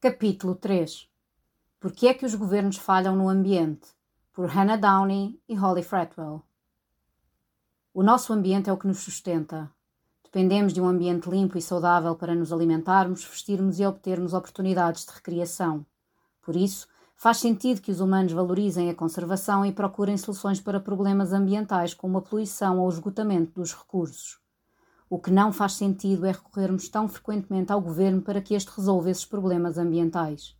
Capítulo 3 Por que é que os governos falham no ambiente? Por Hannah Downey e Holly Fretwell. O nosso ambiente é o que nos sustenta. Dependemos de um ambiente limpo e saudável para nos alimentarmos, vestirmos e obtermos oportunidades de recreação. Por isso, faz sentido que os humanos valorizem a conservação e procurem soluções para problemas ambientais como a poluição ou o esgotamento dos recursos. O que não faz sentido é recorrermos tão frequentemente ao governo para que este resolva esses problemas ambientais.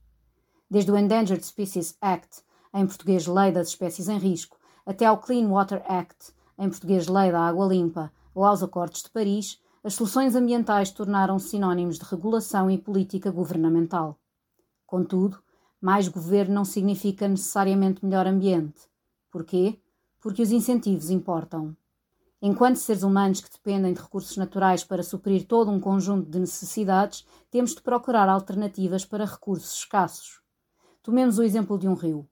Desde o Endangered Species Act, em português Lei das Espécies em Risco, até ao Clean Water Act, em português Lei da Água Limpa, ou aos Acordos de Paris, as soluções ambientais tornaram-se sinónimos de regulação e política governamental. Contudo, mais governo não significa necessariamente melhor ambiente. Porquê? Porque os incentivos importam. Enquanto seres humanos que dependem de recursos naturais para suprir todo um conjunto de necessidades, temos de procurar alternativas para recursos escassos. Tomemos o exemplo de um rio.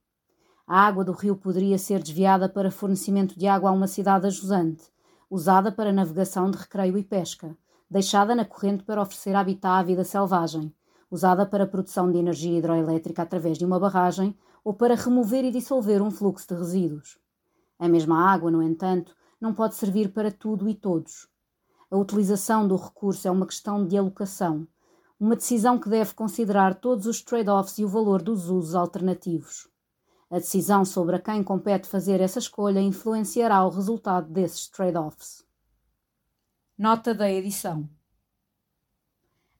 A água do rio poderia ser desviada para fornecimento de água a uma cidade ajusante, usada para navegação de recreio e pesca, deixada na corrente para oferecer habitat à vida selvagem, usada para produção de energia hidroelétrica através de uma barragem ou para remover e dissolver um fluxo de resíduos. A mesma água, no entanto, não pode servir para tudo e todos. A utilização do recurso é uma questão de alocação, uma decisão que deve considerar todos os trade-offs e o valor dos usos alternativos. A decisão sobre a quem compete fazer essa escolha influenciará o resultado desses trade-offs. Nota da edição: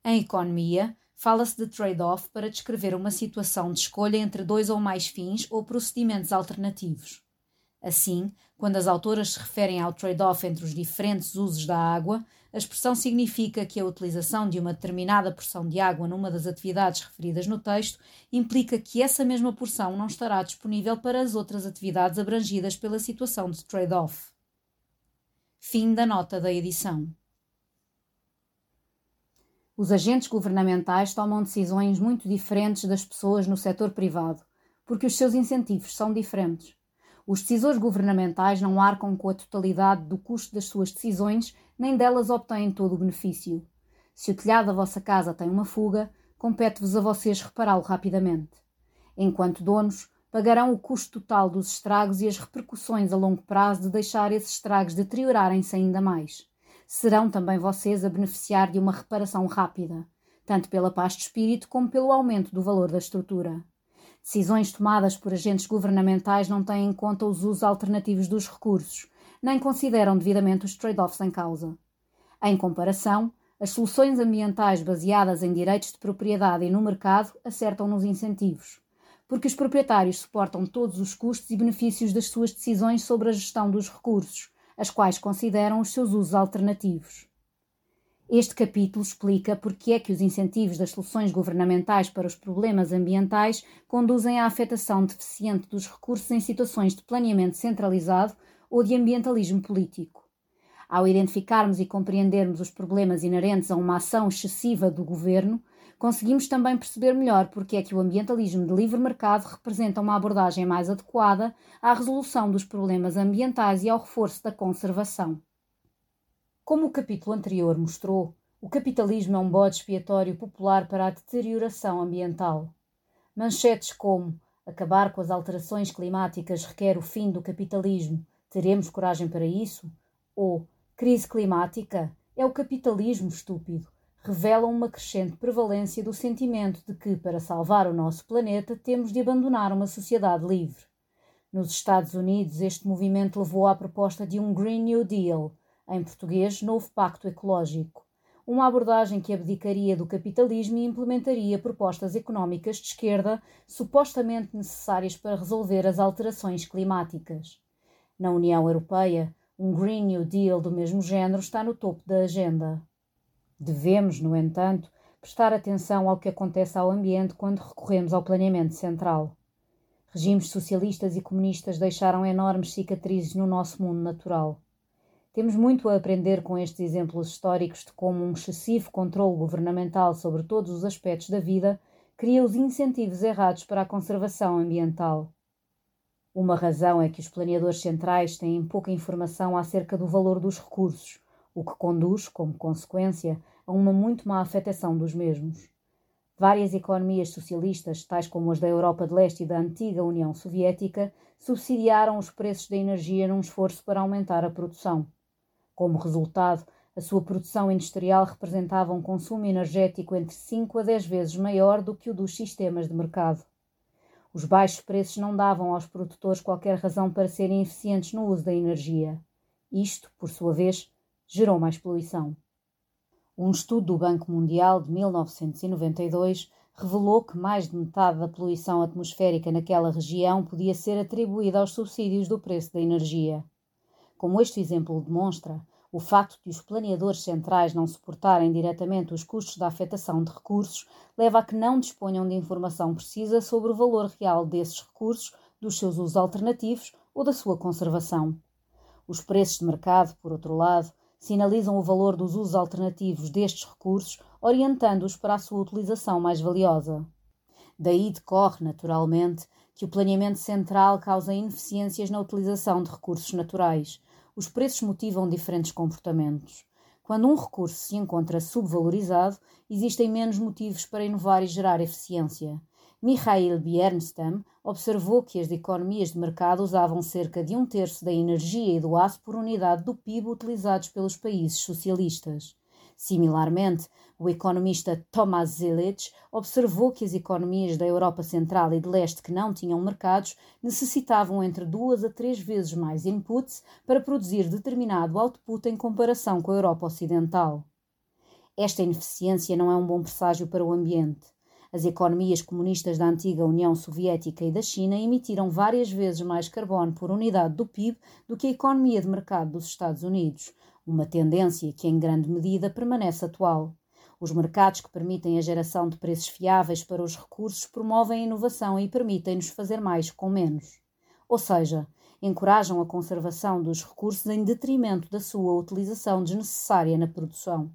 Em economia, fala-se de trade-off para descrever uma situação de escolha entre dois ou mais fins ou procedimentos alternativos. Assim, quando as autoras se referem ao trade-off entre os diferentes usos da água, a expressão significa que a utilização de uma determinada porção de água numa das atividades referidas no texto implica que essa mesma porção não estará disponível para as outras atividades abrangidas pela situação de trade-off. Fim da nota da edição. Os agentes governamentais tomam decisões muito diferentes das pessoas no setor privado, porque os seus incentivos são diferentes. Os decisores governamentais não arcam com a totalidade do custo das suas decisões, nem delas obtêm todo o benefício. Se o telhado da vossa casa tem uma fuga, compete-vos a vocês repará-lo rapidamente. Enquanto donos, pagarão o custo total dos estragos e as repercussões a longo prazo de deixar esses estragos deteriorarem-se ainda mais. Serão também vocês a beneficiar de uma reparação rápida, tanto pela paz de espírito como pelo aumento do valor da estrutura. Decisões tomadas por agentes governamentais não têm em conta os usos alternativos dos recursos, nem consideram devidamente os trade-offs em causa. Em comparação, as soluções ambientais baseadas em direitos de propriedade e no mercado acertam nos incentivos, porque os proprietários suportam todos os custos e benefícios das suas decisões sobre a gestão dos recursos, as quais consideram os seus usos alternativos. Este capítulo explica porque é que os incentivos das soluções governamentais para os problemas ambientais conduzem à afetação deficiente dos recursos em situações de planeamento centralizado ou de ambientalismo político. Ao identificarmos e compreendermos os problemas inerentes a uma ação excessiva do governo, conseguimos também perceber melhor porque é que o ambientalismo de livre mercado representa uma abordagem mais adequada à resolução dos problemas ambientais e ao reforço da conservação. Como o capítulo anterior mostrou, o capitalismo é um bode expiatório popular para a deterioração ambiental. Manchetes como acabar com as alterações climáticas requer o fim do capitalismo, teremos coragem para isso? Ou crise climática é o capitalismo estúpido, revelam uma crescente prevalência do sentimento de que, para salvar o nosso planeta, temos de abandonar uma sociedade livre. Nos Estados Unidos, este movimento levou à proposta de um Green New Deal em português, Novo Pacto Ecológico, uma abordagem que abdicaria do capitalismo e implementaria propostas económicas de esquerda supostamente necessárias para resolver as alterações climáticas. Na União Europeia, um Green New Deal do mesmo género está no topo da agenda. Devemos, no entanto, prestar atenção ao que acontece ao ambiente quando recorremos ao planeamento central. Regimes socialistas e comunistas deixaram enormes cicatrizes no nosso mundo natural. Temos muito a aprender com estes exemplos históricos de como um excessivo controle governamental sobre todos os aspectos da vida cria os incentivos errados para a conservação ambiental. Uma razão é que os planeadores centrais têm pouca informação acerca do valor dos recursos, o que conduz, como consequência, a uma muito má afetação dos mesmos. Várias economias socialistas, tais como as da Europa de Leste e da antiga União Soviética, subsidiaram os preços da energia num esforço para aumentar a produção. Como resultado, a sua produção industrial representava um consumo energético entre 5 a 10 vezes maior do que o dos sistemas de mercado. Os baixos preços não davam aos produtores qualquer razão para serem eficientes no uso da energia. Isto, por sua vez, gerou mais poluição. Um estudo do Banco Mundial de 1992 revelou que mais de metade da poluição atmosférica naquela região podia ser atribuída aos subsídios do preço da energia. Como este exemplo demonstra, o facto de os planeadores centrais não suportarem diretamente os custos da afetação de recursos leva a que não disponham de informação precisa sobre o valor real desses recursos, dos seus usos alternativos ou da sua conservação. Os preços de mercado, por outro lado, sinalizam o valor dos usos alternativos destes recursos, orientando-os para a sua utilização mais valiosa. Daí decorre, naturalmente, que o planeamento central causa ineficiências na utilização de recursos naturais, os preços motivam diferentes comportamentos. Quando um recurso se encontra subvalorizado, existem menos motivos para inovar e gerar eficiência. Mikhail Bjernstam observou que as economias de mercado usavam cerca de um terço da energia e do aço por unidade do PIB utilizados pelos países socialistas. Similarmente, o economista Thomas Zilic observou que as economias da Europa Central e de Leste que não tinham mercados necessitavam entre duas a três vezes mais inputs para produzir determinado output em comparação com a Europa Ocidental. Esta ineficiência não é um bom presságio para o ambiente. As economias comunistas da antiga União Soviética e da China emitiram várias vezes mais carbono por unidade do PIB do que a economia de mercado dos Estados Unidos, uma tendência que em grande medida permanece atual. Os mercados que permitem a geração de preços fiáveis para os recursos promovem a inovação e permitem-nos fazer mais com menos. Ou seja, encorajam a conservação dos recursos em detrimento da sua utilização desnecessária na produção.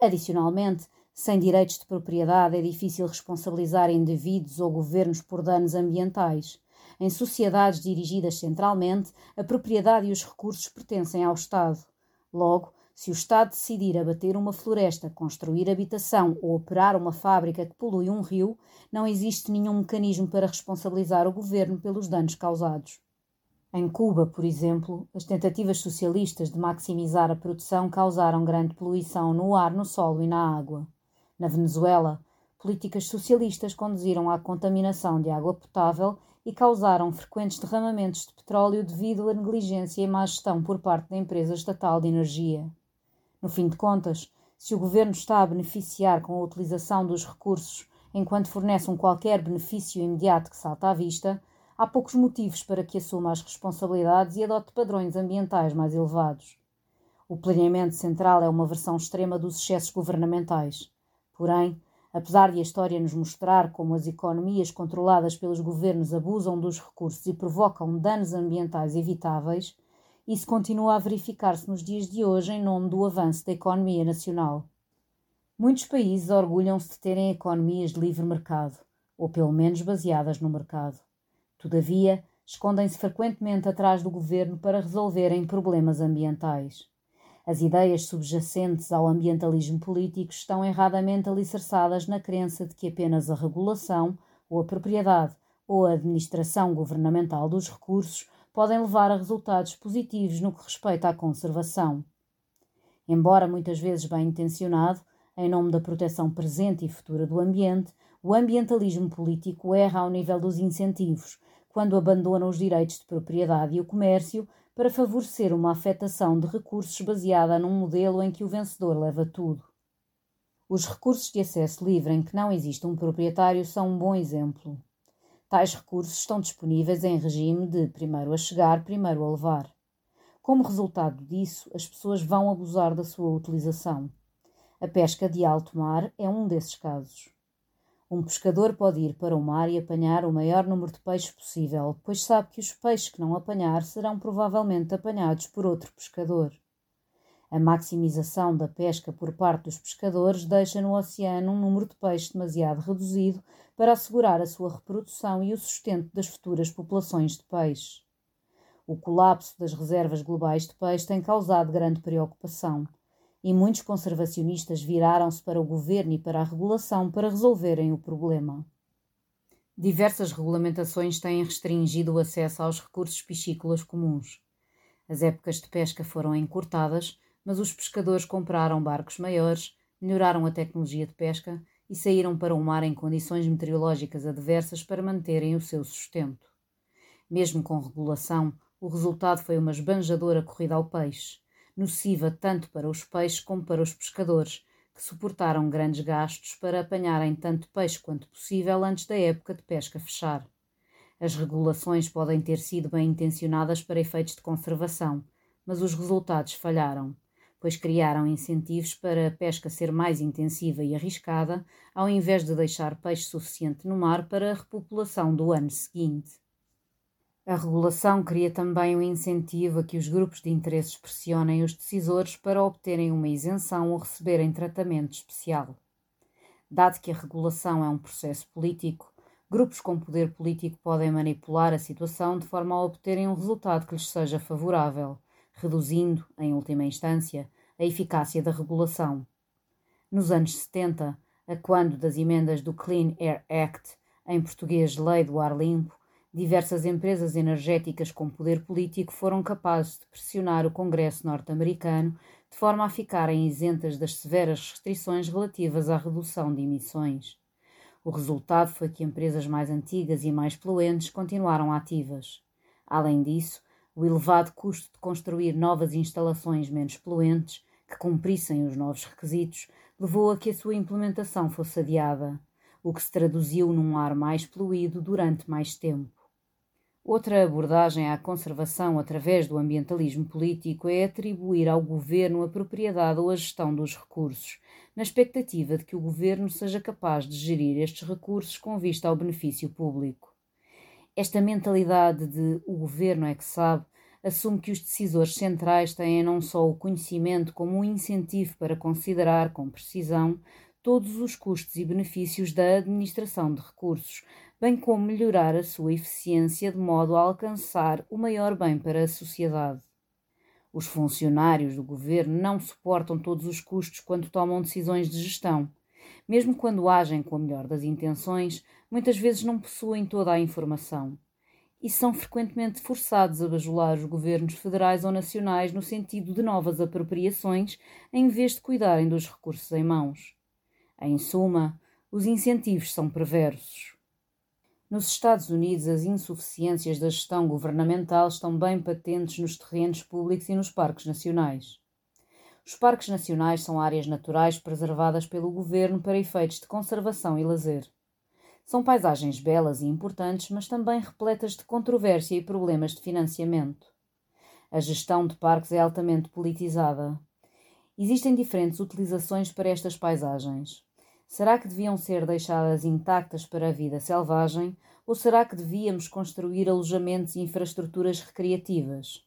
Adicionalmente, sem direitos de propriedade é difícil responsabilizar indivíduos ou governos por danos ambientais. Em sociedades dirigidas centralmente, a propriedade e os recursos pertencem ao Estado. Logo, se o Estado decidir abater uma floresta, construir habitação ou operar uma fábrica que polui um rio, não existe nenhum mecanismo para responsabilizar o governo pelos danos causados. Em Cuba, por exemplo, as tentativas socialistas de maximizar a produção causaram grande poluição no ar, no solo e na água. Na Venezuela, políticas socialistas conduziram à contaminação de água potável e causaram frequentes derramamentos de petróleo devido à negligência e má gestão por parte da empresa estatal de energia. No fim de contas, se o governo está a beneficiar com a utilização dos recursos enquanto fornece um qualquer benefício imediato que salta à vista, há poucos motivos para que assuma as responsabilidades e adote padrões ambientais mais elevados. O planeamento central é uma versão extrema dos excessos governamentais. Porém, Apesar de a história nos mostrar como as economias controladas pelos governos abusam dos recursos e provocam danos ambientais evitáveis, isso continua a verificar-se nos dias de hoje em nome do avanço da economia nacional. Muitos países orgulham-se de terem economias de livre mercado, ou pelo menos baseadas no mercado. Todavia, escondem-se frequentemente atrás do governo para resolverem problemas ambientais. As ideias subjacentes ao ambientalismo político estão erradamente alicerçadas na crença de que apenas a regulação, ou a propriedade, ou a administração governamental dos recursos podem levar a resultados positivos no que respeita à conservação. Embora muitas vezes bem intencionado, em nome da proteção presente e futura do ambiente, o ambientalismo político erra ao nível dos incentivos, quando abandona os direitos de propriedade e o comércio para favorecer uma afetação de recursos baseada num modelo em que o vencedor leva tudo. Os recursos de acesso livre em que não existe um proprietário são um bom exemplo. Tais recursos estão disponíveis em regime de primeiro a chegar, primeiro a levar. Como resultado disso, as pessoas vão abusar da sua utilização. A pesca de alto mar é um desses casos. Um pescador pode ir para o mar e apanhar o maior número de peixes possível, pois sabe que os peixes que não apanhar serão provavelmente apanhados por outro pescador. A maximização da pesca por parte dos pescadores deixa no oceano um número de peixes demasiado reduzido para assegurar a sua reprodução e o sustento das futuras populações de peixe. O colapso das reservas globais de peixe tem causado grande preocupação e muitos conservacionistas viraram-se para o governo e para a regulação para resolverem o problema. Diversas regulamentações têm restringido o acesso aos recursos piscícolas comuns. As épocas de pesca foram encurtadas, mas os pescadores compraram barcos maiores, melhoraram a tecnologia de pesca e saíram para o mar em condições meteorológicas adversas para manterem o seu sustento. Mesmo com regulação, o resultado foi uma esbanjadora corrida ao peixe, nociva tanto para os peixes como para os pescadores, que suportaram grandes gastos para apanharem tanto peixe quanto possível antes da época de pesca fechar. As regulações podem ter sido bem intencionadas para efeitos de conservação, mas os resultados falharam, pois criaram incentivos para a pesca ser mais intensiva e arriscada, ao invés de deixar peixe suficiente no mar para a repopulação do ano seguinte. A regulação cria também o um incentivo a que os grupos de interesses pressionem os decisores para obterem uma isenção ou receberem tratamento especial. Dado que a regulação é um processo político, grupos com poder político podem manipular a situação de forma a obterem um resultado que lhes seja favorável, reduzindo, em última instância, a eficácia da regulação. Nos anos 70, a quando das emendas do Clean Air Act, em português Lei do Ar Limpo, diversas empresas energéticas com poder político foram capazes de pressionar o Congresso norte-americano de forma a ficarem isentas das severas restrições relativas à redução de emissões. O resultado foi que empresas mais antigas e mais poluentes continuaram ativas. Além disso, o elevado custo de construir novas instalações menos poluentes, que cumprissem os novos requisitos, levou a que a sua implementação fosse adiada, o que se traduziu num ar mais poluído durante mais tempo. Outra abordagem à conservação através do ambientalismo político é atribuir ao governo a propriedade ou a gestão dos recursos, na expectativa de que o governo seja capaz de gerir estes recursos com vista ao benefício público. Esta mentalidade de o governo é que sabe assume que os decisores centrais têm não só o conhecimento como um incentivo para considerar com precisão todos os custos e benefícios da administração de recursos, bem como melhorar a sua eficiência de modo a alcançar o maior bem para a sociedade. Os funcionários do governo não suportam todos os custos quando tomam decisões de gestão. Mesmo quando agem com a melhor das intenções, muitas vezes não possuem toda a informação. E são frequentemente forçados a bajular os governos federais ou nacionais no sentido de novas apropriações, em vez de cuidarem dos recursos em mãos. Em suma, os incentivos são perversos. Nos Estados Unidos, as insuficiências da gestão governamental estão bem patentes nos terrenos públicos e nos parques nacionais. Os parques nacionais são áreas naturais preservadas pelo governo para efeitos de conservação e lazer. São paisagens belas e importantes, mas também repletas de controvérsia e problemas de financiamento. A gestão de parques é altamente politizada. Existem diferentes utilizações para estas paisagens. Será que deviam ser deixadas intactas para a vida selvagem ou será que devíamos construir alojamentos e infraestruturas recreativas?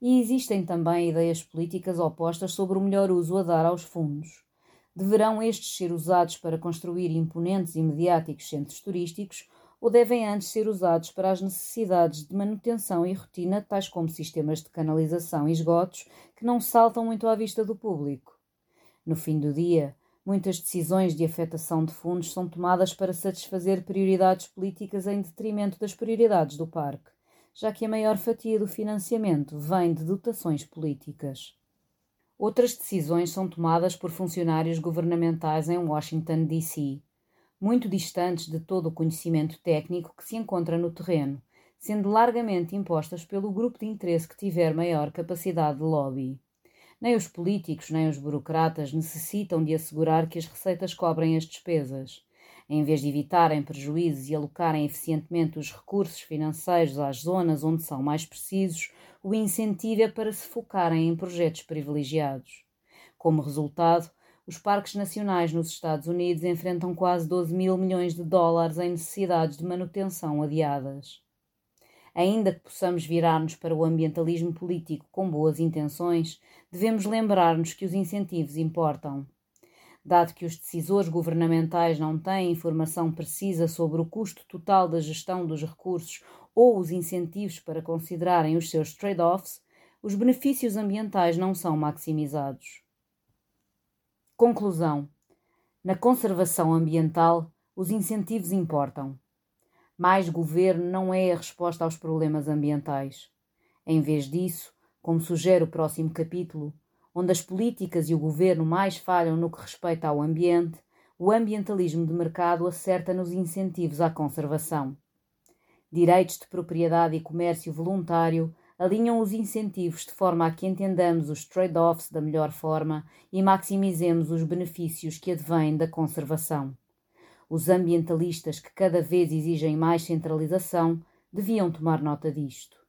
E existem também ideias políticas opostas sobre o melhor uso a dar aos fundos. Deverão estes ser usados para construir imponentes e mediáticos centros turísticos ou devem antes ser usados para as necessidades de manutenção e rotina, tais como sistemas de canalização e esgotos, que não saltam muito à vista do público? No fim do dia, Muitas decisões de afetação de fundos são tomadas para satisfazer prioridades políticas em detrimento das prioridades do parque, já que a maior fatia do financiamento vem de dotações políticas. Outras decisões são tomadas por funcionários governamentais em Washington, D.C., muito distantes de todo o conhecimento técnico que se encontra no terreno, sendo largamente impostas pelo grupo de interesse que tiver maior capacidade de lobby. Nem os políticos nem os burocratas necessitam de assegurar que as receitas cobrem as despesas. Em vez de evitarem prejuízos e alocarem eficientemente os recursos financeiros às zonas onde são mais precisos, o incentivo é para se focarem em projetos privilegiados. Como resultado, os parques nacionais nos Estados Unidos enfrentam quase 12 mil milhões de dólares em necessidades de manutenção adiadas. Ainda que possamos virar-nos para o ambientalismo político com boas intenções, devemos lembrar-nos que os incentivos importam. Dado que os decisores governamentais não têm informação precisa sobre o custo total da gestão dos recursos ou os incentivos para considerarem os seus trade-offs, os benefícios ambientais não são maximizados. Conclusão: na conservação ambiental, os incentivos importam. Mais governo não é a resposta aos problemas ambientais. Em vez disso, como sugere o próximo capítulo, onde as políticas e o governo mais falham no que respeita ao ambiente, o ambientalismo de mercado acerta nos incentivos à conservação. Direitos de propriedade e comércio voluntário alinham os incentivos de forma a que entendamos os trade-offs da melhor forma e maximizemos os benefícios que advêm da conservação. Os ambientalistas que cada vez exigem mais centralização deviam tomar nota disto.